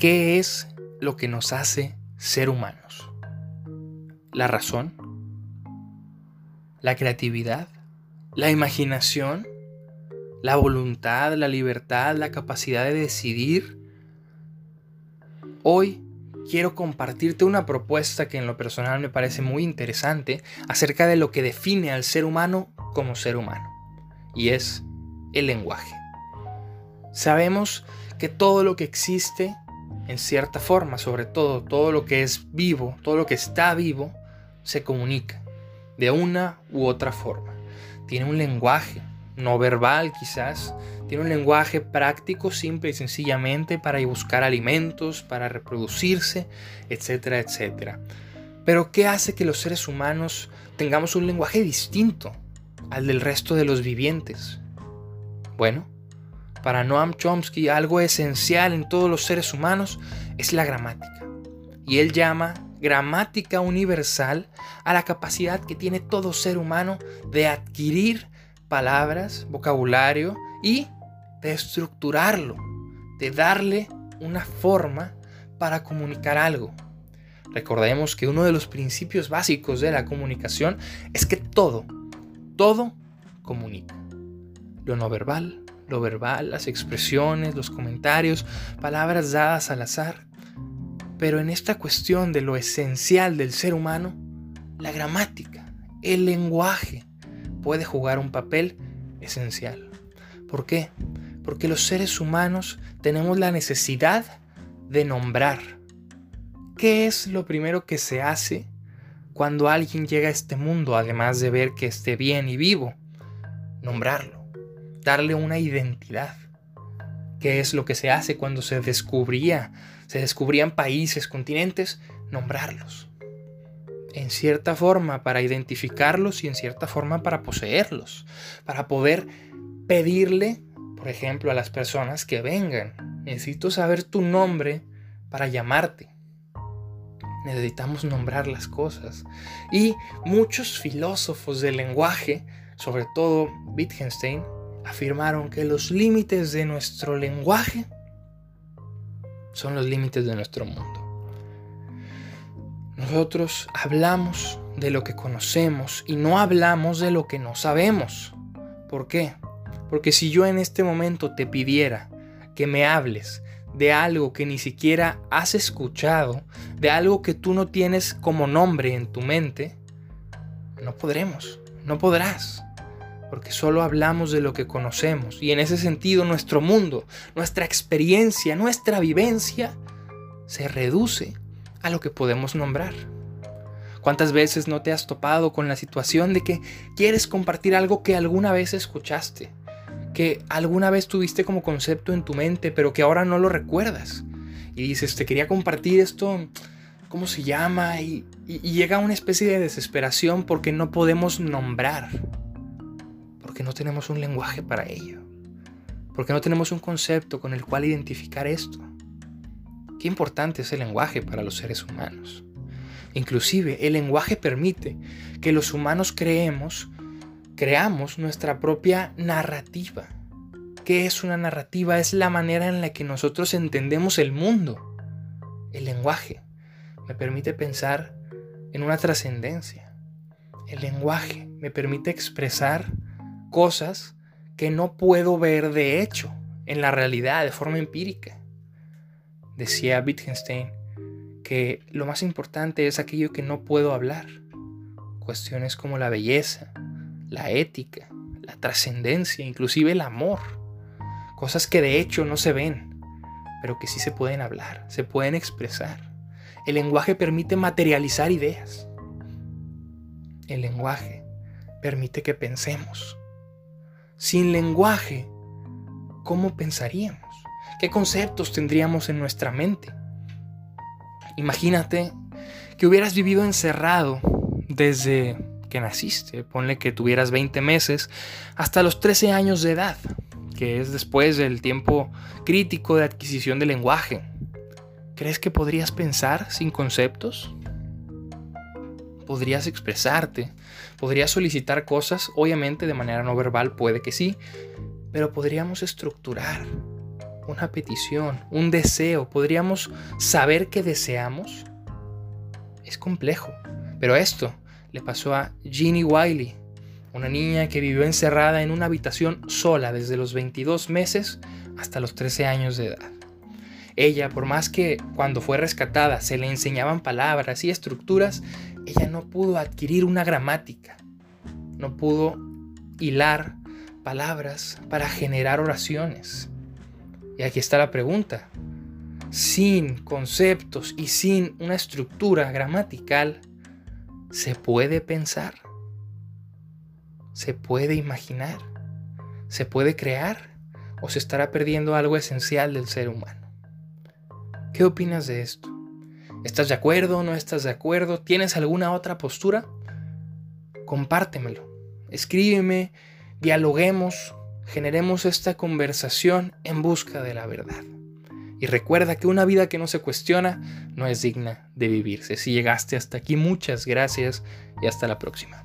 ¿Qué es lo que nos hace ser humanos? ¿La razón? ¿La creatividad? ¿La imaginación? ¿La voluntad? ¿La libertad? ¿La capacidad de decidir? Hoy quiero compartirte una propuesta que en lo personal me parece muy interesante acerca de lo que define al ser humano como ser humano, y es el lenguaje. Sabemos que todo lo que existe, en cierta forma, sobre todo todo lo que es vivo, todo lo que está vivo, se comunica de una u otra forma. Tiene un lenguaje, no verbal quizás, tiene un lenguaje práctico, simple y sencillamente para buscar alimentos, para reproducirse, etcétera, etcétera. Pero ¿qué hace que los seres humanos tengamos un lenguaje distinto al del resto de los vivientes? Bueno, para Noam Chomsky algo esencial en todos los seres humanos es la gramática. Y él llama gramática universal a la capacidad que tiene todo ser humano de adquirir palabras, vocabulario y de estructurarlo, de darle una forma para comunicar algo. Recordemos que uno de los principios básicos de la comunicación es que todo, todo comunica. Lo no verbal, lo verbal, las expresiones, los comentarios, palabras dadas al azar. Pero en esta cuestión de lo esencial del ser humano, la gramática, el lenguaje, puede jugar un papel esencial. ¿Por qué? Porque los seres humanos tenemos la necesidad de nombrar. ¿Qué es lo primero que se hace cuando alguien llega a este mundo, además de ver que esté bien y vivo? Nombrarlo, darle una identidad. ¿Qué es lo que se hace cuando se descubría, se descubrían países, continentes? Nombrarlos en cierta forma para identificarlos y en cierta forma para poseerlos, para poder pedirle, por ejemplo, a las personas que vengan, necesito saber tu nombre para llamarte. Necesitamos nombrar las cosas. Y muchos filósofos del lenguaje, sobre todo Wittgenstein, afirmaron que los límites de nuestro lenguaje son los límites de nuestro mundo. Nosotros hablamos de lo que conocemos y no hablamos de lo que no sabemos. ¿Por qué? Porque si yo en este momento te pidiera que me hables de algo que ni siquiera has escuchado, de algo que tú no tienes como nombre en tu mente, no podremos, no podrás, porque solo hablamos de lo que conocemos y en ese sentido nuestro mundo, nuestra experiencia, nuestra vivencia se reduce a lo que podemos nombrar. ¿Cuántas veces no te has topado con la situación de que quieres compartir algo que alguna vez escuchaste? Que alguna vez tuviste como concepto en tu mente, pero que ahora no lo recuerdas. Y dices, te quería compartir esto, ¿cómo se llama? Y, y llega una especie de desesperación porque no podemos nombrar. Porque no tenemos un lenguaje para ello. Porque no tenemos un concepto con el cual identificar esto. Qué importante es el lenguaje para los seres humanos. Inclusive el lenguaje permite que los humanos creemos, creamos nuestra propia narrativa. ¿Qué es una narrativa? Es la manera en la que nosotros entendemos el mundo. El lenguaje me permite pensar en una trascendencia. El lenguaje me permite expresar cosas que no puedo ver de hecho en la realidad de forma empírica. Decía Wittgenstein que lo más importante es aquello que no puedo hablar. Cuestiones como la belleza, la ética, la trascendencia, inclusive el amor. Cosas que de hecho no se ven, pero que sí se pueden hablar, se pueden expresar. El lenguaje permite materializar ideas. El lenguaje permite que pensemos. Sin lenguaje, ¿cómo pensaríamos? ¿Qué conceptos tendríamos en nuestra mente? Imagínate que hubieras vivido encerrado desde que naciste, ponle que tuvieras 20 meses, hasta los 13 años de edad, que es después del tiempo crítico de adquisición del lenguaje. ¿Crees que podrías pensar sin conceptos? ¿Podrías expresarte? ¿Podrías solicitar cosas? Obviamente de manera no verbal puede que sí, pero podríamos estructurar una petición, un deseo, podríamos saber que deseamos. Es complejo, pero esto le pasó a Jeannie Wiley, una niña que vivió encerrada en una habitación sola desde los 22 meses hasta los 13 años de edad. Ella, por más que cuando fue rescatada se le enseñaban palabras y estructuras, ella no pudo adquirir una gramática, no pudo hilar palabras para generar oraciones. Y aquí está la pregunta. Sin conceptos y sin una estructura gramatical, ¿se puede pensar? ¿Se puede imaginar? ¿Se puede crear? ¿O se estará perdiendo algo esencial del ser humano? ¿Qué opinas de esto? ¿Estás de acuerdo? ¿No estás de acuerdo? ¿Tienes alguna otra postura? Compártemelo. Escríbeme, dialoguemos, generemos esta conversación en busca de la verdad. Y recuerda que una vida que no se cuestiona no es digna de vivirse. Si llegaste hasta aquí, muchas gracias y hasta la próxima.